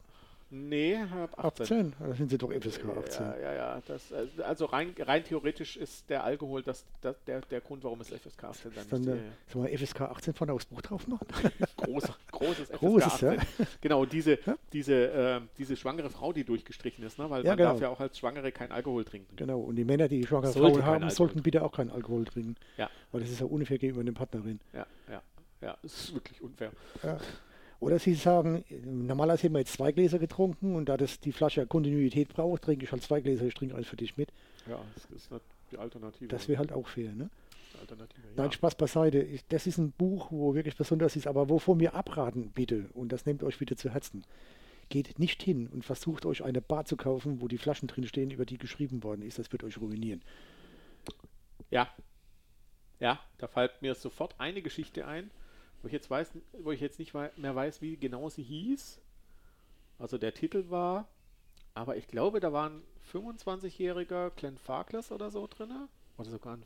Nee, ab 18. 18, da sind sie doch FSK 18. Ja, ja, ja. Das, also rein, rein theoretisch ist der Alkohol das, das, der, der Grund, warum es FSK 18 dann dann ist. Soll man FSK 18 von Ausbruch drauf machen? Groß, großes FSK großes, 18. Ja? Genau, diese, ja? diese, äh, diese schwangere Frau, die durchgestrichen ist, ne? weil ja, man genau. darf ja auch als Schwangere kein Alkohol trinken. Genau, und die Männer, die schwangere Sollte Frauen haben, sollten bitte auch keinen Alkohol trinken. Ja. Weil das ist ja unfair gegenüber der Partnerin. Ja, ja. Ja, das ist wirklich unfair. Ja. Oder Sie sagen, normalerweise hätten wir jetzt zwei Gläser getrunken und da das die Flasche Kontinuität braucht, trinke ich halt zwei Gläser, ich trinke eins für dich mit. Ja, das ist die Alternative. Das wäre halt auch fair, ne? Alternative, ja. Nein, Spaß beiseite. Ich, das ist ein Buch, wo wirklich besonders ist, aber wovon wir abraten, bitte, und das nehmt euch bitte zu Herzen. Geht nicht hin und versucht euch eine Bar zu kaufen, wo die Flaschen drin stehen, über die geschrieben worden ist. Das wird euch ruinieren. Ja. Ja, da fällt mir sofort eine Geschichte ein wo ich jetzt weiß, wo ich jetzt nicht mehr weiß, wie genau sie hieß. Also der Titel war, aber ich glaube, da war ein 25-jähriger Glenn Farkless oder so drin. Oder sogar ein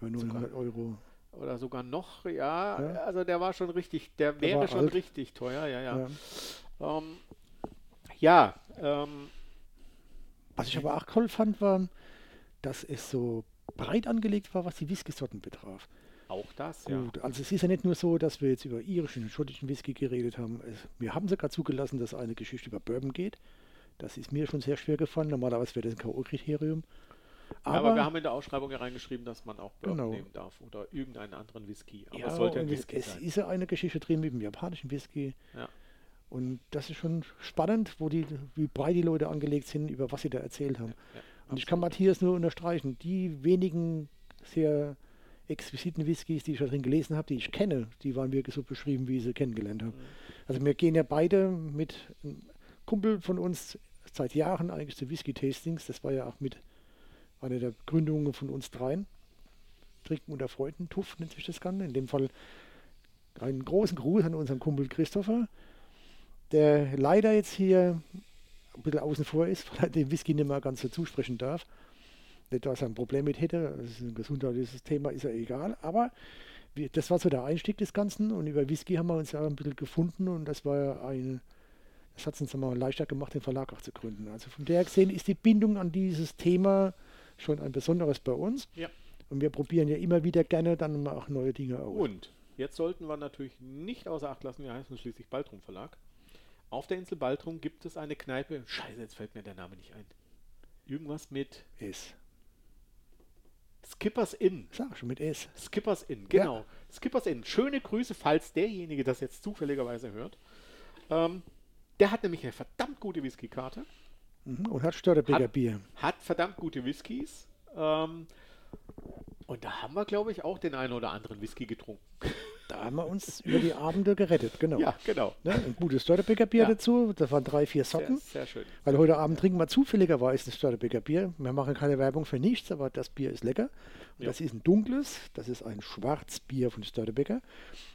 über 000 Euro. Oder sogar noch, ja, ja, also der war schon richtig, der, wäre schon alt. richtig teuer, ja, ja. Ja, ähm, ja ähm, was ich aber auch toll fand, war, dass es so breit angelegt war, was die Whisky-Sorten betraf. Auch das, Gut, ja. Also es ist ja nicht nur so, dass wir jetzt über irischen und schottischen Whisky geredet haben. Es, wir haben sogar zugelassen, dass eine Geschichte über Bourbon geht. Das ist mir schon sehr schwer gefallen. Normalerweise wäre das ein K.O.-Kriterium. Aber, aber, wir haben in der Ausschreibung ja reingeschrieben, dass man auch Bourbon genau. nehmen darf oder irgendeinen anderen Whisky. Aber ja, es sollte ein Whisky es, sein. Es ist ja eine Geschichte drin mit dem japanischen Whisky. Ja. Und das ist schon spannend, wo die, wie breit die Leute angelegt sind, über was sie da erzählt haben. Ja, und ich kann Matthias nur unterstreichen, die wenigen sehr exquisiten Whiskys, die ich da drin gelesen habe, die ich kenne, die waren wirklich so beschrieben, wie ich sie kennengelernt habe. Mhm. Also wir gehen ja beide mit einem Kumpel von uns seit Jahren eigentlich zu Whisky-Tastings. Das war ja auch mit einer der Gründungen von uns dreien. Trinken unter Freunden, Tuff nennt sich das Ganze. In dem Fall einen großen Gruß an unseren Kumpel Christopher, der leider jetzt hier ein bisschen außen vor ist, weil er den Whisky nicht mehr ganz so zusprechen darf nicht, dass er ein Problem mit hätte, das ist ein gesundheitliches Thema, ist ja egal, aber wir, das war so der Einstieg des Ganzen und über Whisky haben wir uns ja ein bisschen gefunden und das war ja ein, das hat es uns mal leichter gemacht, den Verlag auch zu gründen. Also von der gesehen ist die Bindung an dieses Thema schon ein besonderes bei uns. Ja. Und wir probieren ja immer wieder gerne dann auch neue Dinge aus. Und jetzt sollten wir natürlich nicht außer Acht lassen, wir heißen schließlich Baltrum Verlag. Auf der Insel Baltrum gibt es eine Kneipe. Scheiße, jetzt fällt mir der Name nicht ein. Irgendwas mit S. Skippers Inn. Sag schon mit S. Skippers Inn, genau. Ja. Skippers Inn. Schöne Grüße, falls derjenige das jetzt zufälligerweise hört. Ähm, der hat nämlich eine verdammt gute Whiskykarte. Mhm, und hat Störtebeker Bier. Hat verdammt gute Whiskys. Ähm, und da haben wir, glaube ich, auch den einen oder anderen Whisky getrunken. Da haben wir uns über die Abende gerettet, genau. Ja, genau. Ne, ein gutes Störtebeker Bier ja. dazu, das waren drei, vier Socken. Sehr, sehr, schön. Weil heute Abend trinken wir zufälligerweise ein Störtebeker Bier. Wir machen keine Werbung für nichts, aber das Bier ist lecker. Ja. Das ist ein dunkles, das ist ein Schwarzbier von Störtebeker.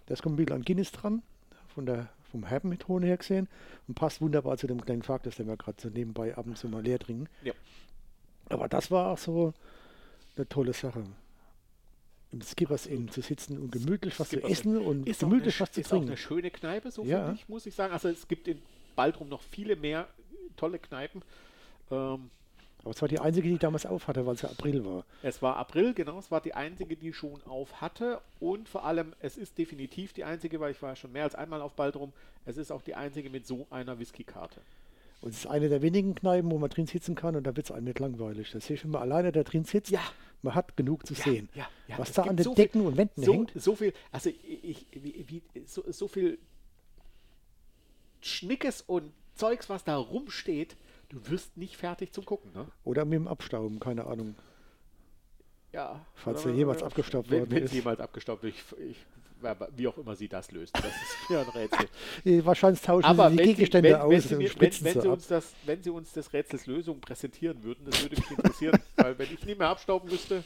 Das kommt ein bisschen an Guinness dran, von der, vom Herbenton her gesehen und passt wunderbar zu dem kleinen Faktus, den wir gerade so nebenbei ab und zu mal leer trinken. Ja. Aber das war auch so eine tolle Sache im Skippers Inn zu sitzen und gemütlich was Skippers zu essen und ist gemütlich eine, was zu ist trinken. Ist auch eine schöne Kneipe, so ja. finde ich, muss ich sagen. Also es gibt in Baltrum noch viele mehr tolle Kneipen. Ähm, Aber es war die einzige, die damals auf hatte, weil es ja April war. Es war April, genau, es war die einzige, die schon auf hatte und vor allem, es ist definitiv die einzige, weil ich war schon mehr als einmal auf Baldrum, es ist auch die einzige mit so einer Whisky-Karte. Und es ist eine der wenigen Kneipen, wo man drin sitzen kann und da wird es einem nicht langweilig. Das sehe ich, wenn man alleine da drin sitzt, Ja. man hat genug zu sehen. Ja, ja, Was da an den so viel- Decken und Wänden So, hängt. so viel, also ich, wie, wie, so, so viel Schnickes und Zeugs, was da rumsteht, du wirst nicht fertig zum Gucken, ne? Oder mit dem Abstauben, keine Ahnung. Ja. Falls er jemals abgestaubt worden wenn ist. jemals abgestaubt wird, ich, ich, wie auch immer sie das löst. Das ist mir ein Rätsel. Wahrscheinlich tauschen Aber sie die wenn sie, Gegenstände wenn, aus wenn, sie und mir, wenn, wenn, sie uns das, wenn sie uns des Rätsels Lösung präsentieren würden, das würde mich interessieren. weil wenn ich nicht mehr abstauben müsste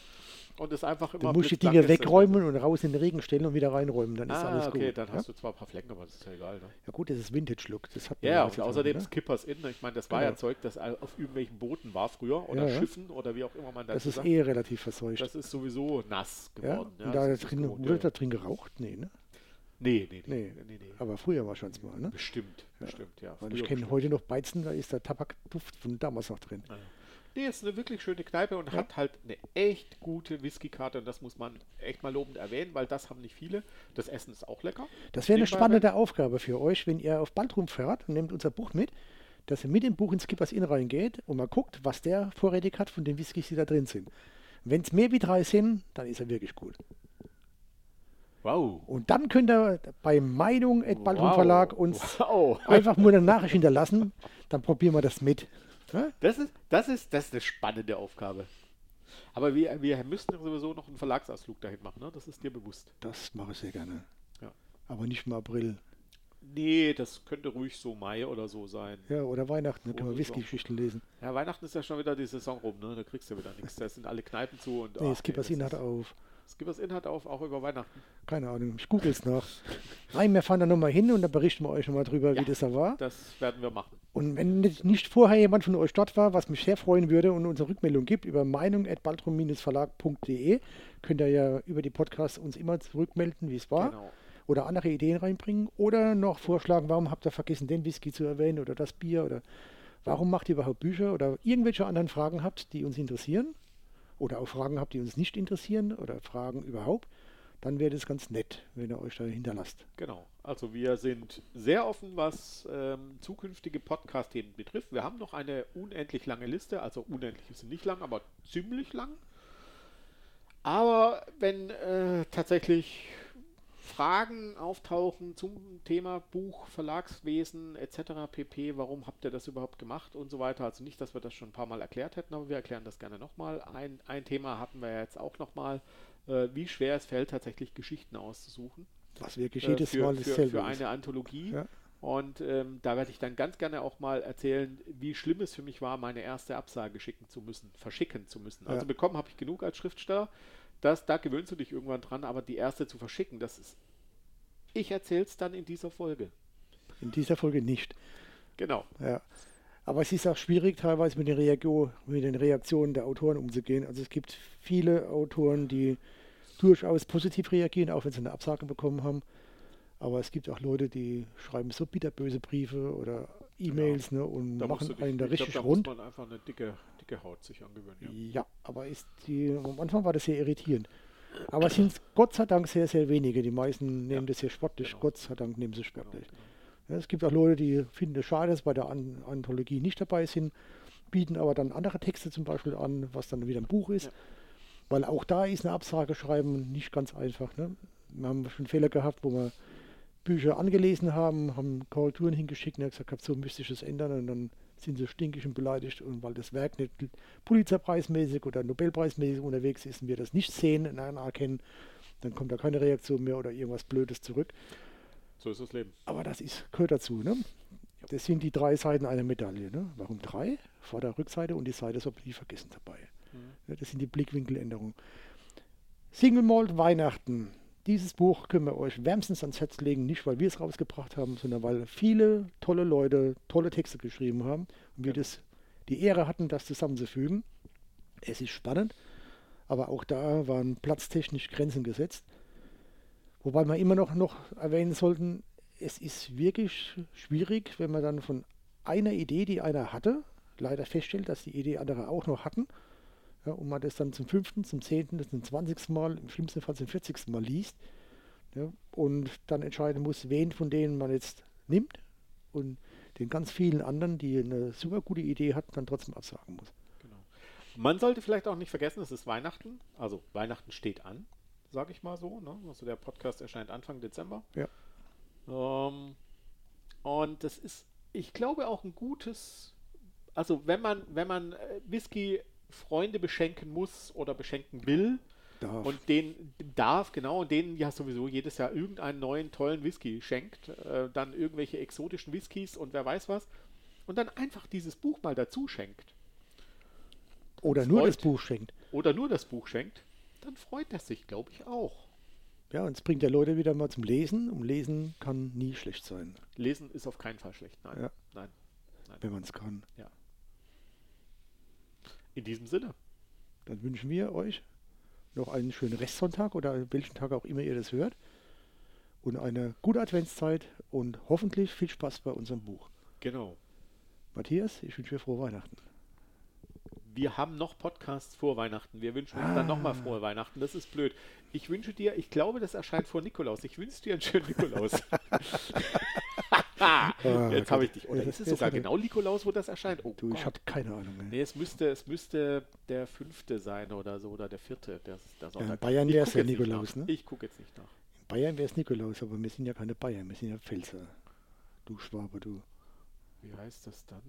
und es einfach immer Du musst die Dinge ist, wegräumen und raus in den Regen stellen und wieder reinräumen, dann ist Ah, alles okay, gut. dann ja? hast du zwar ein paar Flecken, aber das ist ja egal. Ne? ja gut, das ist Vintage-Look. Das hat man Ja, und außerdem ne? Skippers In. Ich meine, das war Genau. ja Zeug, das auf irgendwelchen Booten war früher oder Ja, ja. Schiffen oder wie auch immer man Das dazu ist eh relativ verseucht. Das ist sowieso nass ja? geworden. und da das ist drin, gewohnt, wurde ja. da drin geraucht? Nee, ne? Nee, nee, nee. Nee. nee. Aber früher wahrscheinlich mal, ne? Bestimmt, bestimmt, ja. Ich kenne heute noch Beizen, da ist der Tabakduft von damals noch drin. Nee, ist eine wirklich schöne Kneipe und Ja. hat halt eine echt gute Whisky-Karte und das muss man echt mal lobend erwähnen, weil das haben nicht viele. Das Essen ist auch lecker. Das wäre eine spannende Aufgabe für euch, wenn ihr auf Baltrum fährt und nehmt unser Buch mit, dass ihr mit dem Buch ins Skippers Inn reingeht und mal guckt, was der vorrätig hat von den Whiskys, die da drin sind. Wenn es mehr wie drei sind, dann ist er wirklich gut. Wow. Und dann könnt ihr bei Meinung at Baltrum Wow. Verlag uns Wow. einfach nur eine Nachricht hinterlassen, dann probieren wir das mit. Ja? Das ist, das ist, das ist eine spannende Aufgabe. Aber wir, wir müssten ja sowieso noch einen Verlagsausflug dahin machen, ne? Das ist dir bewusst. Das mache ich sehr gerne. Ja. Aber nicht im April. Nee, das könnte ruhig so Mai oder so sein. Ja, oder Weihnachten, da können wir. Whisky-Geschichten lesen. Ja, Weihnachten ist ja schon wieder die Saison rum, ne? Da kriegst du wieder nichts. Da sind alle Kneipen zu und. Nee, ach, Skippers das Inn hat ist- auf. Skippers Inn hat auf, auch über Weihnachten. Keine Ahnung, ich google es nach. Nein, wir fahren da nochmal hin und dann berichten wir euch nochmal drüber, Ja. wie das da war. Das werden wir machen. Und wenn nicht vorher jemand von euch dort war, was mich sehr freuen würde und uns eine Rückmeldung gibt über meinung.baltrum-verlag.de, könnt ihr ja über die Podcasts uns immer zurückmelden, wie es war. Genau. Oder andere Ideen reinbringen. Oder noch vorschlagen, warum habt ihr vergessen, den Whisky zu erwähnen oder das Bier oder warum macht ihr überhaupt Bücher oder irgendwelche anderen Fragen habt, die uns interessieren. Oder auch Fragen habt, die uns nicht interessieren oder Fragen überhaupt. Dann wäre das ganz nett, wenn ihr euch da hinterlasst. Genau. Also wir sind sehr offen, was ähm, zukünftige Podcast-Themen betrifft. Wir haben noch eine unendlich lange Liste, also unendlich ist sie nicht lang, aber ziemlich lang. Aber wenn äh, tatsächlich Fragen auftauchen zum Thema Buch, Verlagswesen etc. pp, warum habt ihr das überhaupt gemacht und so weiter. Also nicht, dass wir das schon ein paar Mal erklärt hätten, aber wir erklären das gerne nochmal. Ein, ein Thema hatten wir ja jetzt auch nochmal, äh, wie schwer es fällt, tatsächlich Geschichten auszusuchen Was wirklich jedes äh, für, Mal für, dasselbe für eine Anthologie. Ja. Und ähm, da werde ich dann ganz gerne auch mal erzählen, wie schlimm es für mich war, meine erste Absage schicken zu müssen, verschicken zu müssen. Also Ja. bekommen habe ich genug als Schriftsteller. Das, da gewöhnst du dich irgendwann dran, aber die erste zu verschicken, das ist. Ich erzähle es dann in dieser Folge. In dieser Folge nicht. Genau. Ja. Aber es ist auch schwierig, teilweise mit den, mit den Reaktionen der Autoren umzugehen. Also es gibt viele Autoren, die durchaus positiv reagieren, auch wenn sie eine Absage bekommen haben. Aber es gibt auch Leute, die schreiben so bitterböse Briefe oder E-Mails ne, und Da machen du einen da ich glaub, richtig da rund. muss man einfach eine dicke, dicke Haut sich angewöhnen. Ja. Ja, aber ist die, am Anfang war das sehr irritierend. Aber es sind Gott sei Dank sehr, sehr wenige. Die meisten nehmen das sehr sportlich. genau. Gott sei Dank nehmen sie es Genau, sportlich. genau. Ja, es gibt auch Leute, die finden es schade, dass bei der An Anthologie nicht dabei sind, bieten aber dann andere Texte zum Beispiel an, was dann wieder ein Buch ist. Ja. Weil auch da ist eine Absage schreiben nicht ganz einfach. Ne? Wir haben schon Fälle gehabt, wo wir Bücher angelesen haben, haben Korrekturen hingeschickt und gesagt, so müsste ich es ändern und dann sind sie stinkig und beleidigt und weil das Werk nicht Pulitzerpreismäßig oder Nobelpreismäßig unterwegs ist und wir das nicht sehen und anerkennen, dann kommt da keine Reaktion mehr oder irgendwas Blödes zurück. So ist das Leben. Aber das ist, gehört dazu. Ne? Das sind die drei Seiten einer Medaille. Ne? Warum drei? Vorder-, Rückseite und die Seite soll man nie vergessen dabei. Ja, das sind die Blickwinkeländerungen. Single Malt Weihnachten. Dieses Buch können wir euch wärmstens ans Herz legen, nicht weil wir es rausgebracht haben, sondern weil viele tolle Leute tolle Texte geschrieben haben und wir Genau. das die Ehre hatten, das zusammenzufügen. Es ist spannend, aber auch da waren platztechnisch Grenzen gesetzt. Wobei wir immer noch, noch erwähnen sollten, es ist wirklich schwierig, wenn man dann von einer Idee, die einer hatte, leider feststellt, dass die Idee andere auch noch hatten. Ja, und man das dann zum fünften, zum zehnten, zum zwanzigsten Mal, im schlimmsten Fall zum vierzigsten Mal liest. Ja, und dann entscheiden muss, wen von denen man jetzt nimmt und den ganz vielen anderen, die eine super gute Idee hatten, dann trotzdem absagen muss. Genau. Man sollte vielleicht auch nicht vergessen, es ist Weihnachten. Also Weihnachten steht an, sage ich mal so. Ne? Also der Podcast erscheint Anfang Dezember. Ja. Ähm, und das ist, ich glaube, auch ein gutes, also wenn man, wenn man äh, Whisky Freunde beschenken muss oder beschenken will, Darf. und den darf, genau, und denen ja sowieso jedes Jahr irgendeinen neuen tollen Whisky schenkt, äh, dann irgendwelche exotischen Whiskys und wer weiß was, und dann einfach dieses Buch mal dazu schenkt. Oder nur freut. das Buch schenkt. Oder nur das Buch schenkt, dann freut er sich, glaube ich, auch. Ja, und es bringt ja Leute wieder mal zum Lesen. Und Lesen kann nie schlecht sein, Lesen ist auf keinen Fall schlecht. Nein, Ja. nein. wenn man es kann. In diesem Sinne. Dann wünschen wir euch noch einen schönen Restsonntag oder welchen Tag auch immer ihr das hört. Und eine gute Adventszeit und hoffentlich viel Spaß bei unserem Buch. Genau. Matthias, ich wünsche dir frohe Weihnachten. Wir haben noch Podcasts vor Weihnachten. Wir wünschen uns dann nochmal frohe Weihnachten. Das ist blöd. Ich wünsche dir, ich glaube, das erscheint vor Nikolaus. Ich wünsche dir einen schönen Nikolaus. Jetzt habe ich dich. Oder ist es sogar genau Nikolaus, wo das erscheint? Oh Du, ich habe keine Ahnung. ey. Nee, es müsste, es müsste der fünfte sein oder so, oder der vierte. Der, der Sonntag. in Bayern wär's guck ja Nikolaus, ne? Ich gucke jetzt nicht nach. In Bayern wäre es Nikolaus, aber wir sind ja keine Bayern, wir sind ja Pfälzer. Du Schwabe, du. Wie heißt das dann?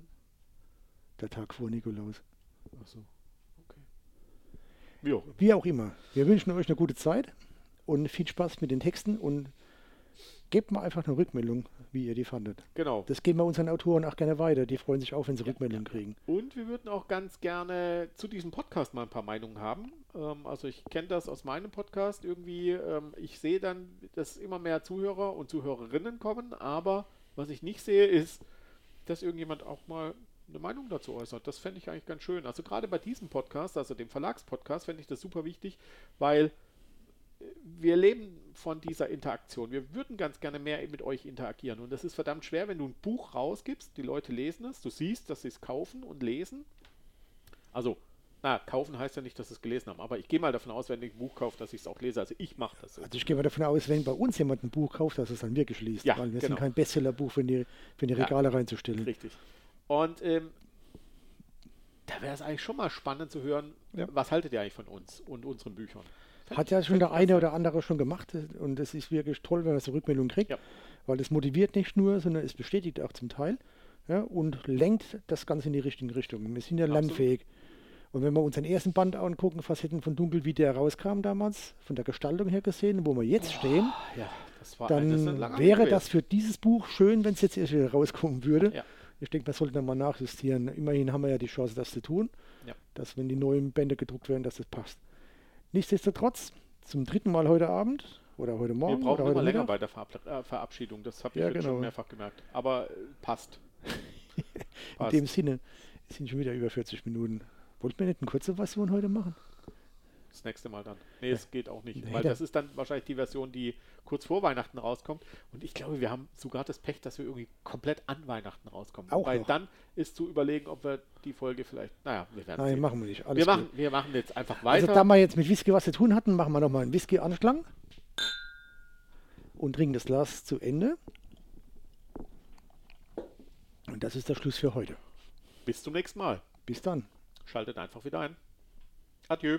Der Tag vor Nikolaus. Achso. Okay. Wie auch immer. Wie auch immer. Wir wünschen euch eine gute Zeit und viel Spaß mit den Texten und gebt mal einfach eine Rückmeldung, wie ihr die fandet. Genau. Das geben wir unseren Autoren auch gerne weiter. Die freuen sich auch, wenn sie Ja, Rückmeldungen kriegen. Und wir würden auch ganz gerne zu diesem Podcast mal ein paar Meinungen haben. Ähm, also ich kenne das aus meinem Podcast irgendwie. Ähm, ich sehe dann, dass immer mehr Zuhörer und Zuhörerinnen kommen, aber was ich nicht sehe, ist, dass irgendjemand auch mal eine Meinung dazu äußert. Das fände ich eigentlich ganz schön. Also gerade bei diesem Podcast, also dem Verlagspodcast, fände ich das super wichtig, weil wir leben von dieser Interaktion. Wir würden ganz gerne mehr mit euch interagieren. Und das ist verdammt schwer, wenn du ein Buch rausgibst, die Leute lesen es, du siehst, dass sie es kaufen und lesen. Also, na, kaufen heißt ja nicht, dass sie es gelesen haben, aber ich gehe mal davon aus, wenn ich ein Buch kaufe, dass ich es auch lese. Also ich mache das so. Also ich gehe mal davon aus, wenn bei uns jemand ein Buch kauft, dass es dann wirklich liest. Ja, weil wir genau. sind kein Bestsellerbuch für die, für die Ja. Regale reinzustellen. Richtig. Und ähm, da wäre es eigentlich schon mal spannend zu hören, Ja. was haltet ihr eigentlich von uns und unseren Büchern? Hat ja schon der eine oder andere schon gemacht und es ist wirklich toll, wenn man so Rückmeldungen kriegt, Ja. weil das motiviert nicht nur, sondern es bestätigt auch zum Teil ja, und lenkt das Ganze in die richtige Richtung. Wir sind ja Absolut. lernfähig. Und wenn wir uns den ersten Band angucken, Facetten von Dunkel, wie der rauskam damals, von der Gestaltung her gesehen, wo wir jetzt stehen, Ja, das das dann langer wäre das für dieses Buch schön, wenn es jetzt erst wieder rauskommen würde. Ja. Ich denke, man sollte da mal nachjustieren. Immerhin haben wir ja die Chance, das zu tun, Ja. dass wenn die neuen Bände gedruckt werden, dass das passt. Nichtsdestotrotz, zum dritten Mal heute Abend oder heute Wir Morgen brauchen oder immer länger bei der Verab äh, Verabschiedung. Das habe ich Ja, jetzt genau. schon mehrfach gemerkt. Aber äh, passt. In passt. dem Sinne, es sind schon wieder über 40 Minuten. Wollten wir nicht eine kurze Version heute machen? Das nächste Mal dann. Nee, es geht auch nicht. Nee, weil da- das ist dann wahrscheinlich die Version, die kurz vor Weihnachten rauskommt. Und ich glaube, wir haben sogar das Pech, dass wir irgendwie komplett an Weihnachten rauskommen. Auch Weil noch. dann ist zu überlegen, ob wir die Folge vielleicht. Naja, wir werden Nein, sehen. machen wir nicht. Alles wir, gut. machen, wir machen jetzt einfach Also weiter. da wir jetzt mit Whisky was zu tun hatten, machen wir nochmal einen Whisky-Anklang und trinken das Glas zu Ende. Und das ist der Schluss für heute. Bis zum nächsten Mal. Bis dann. Schaltet einfach wieder ein. Adieu.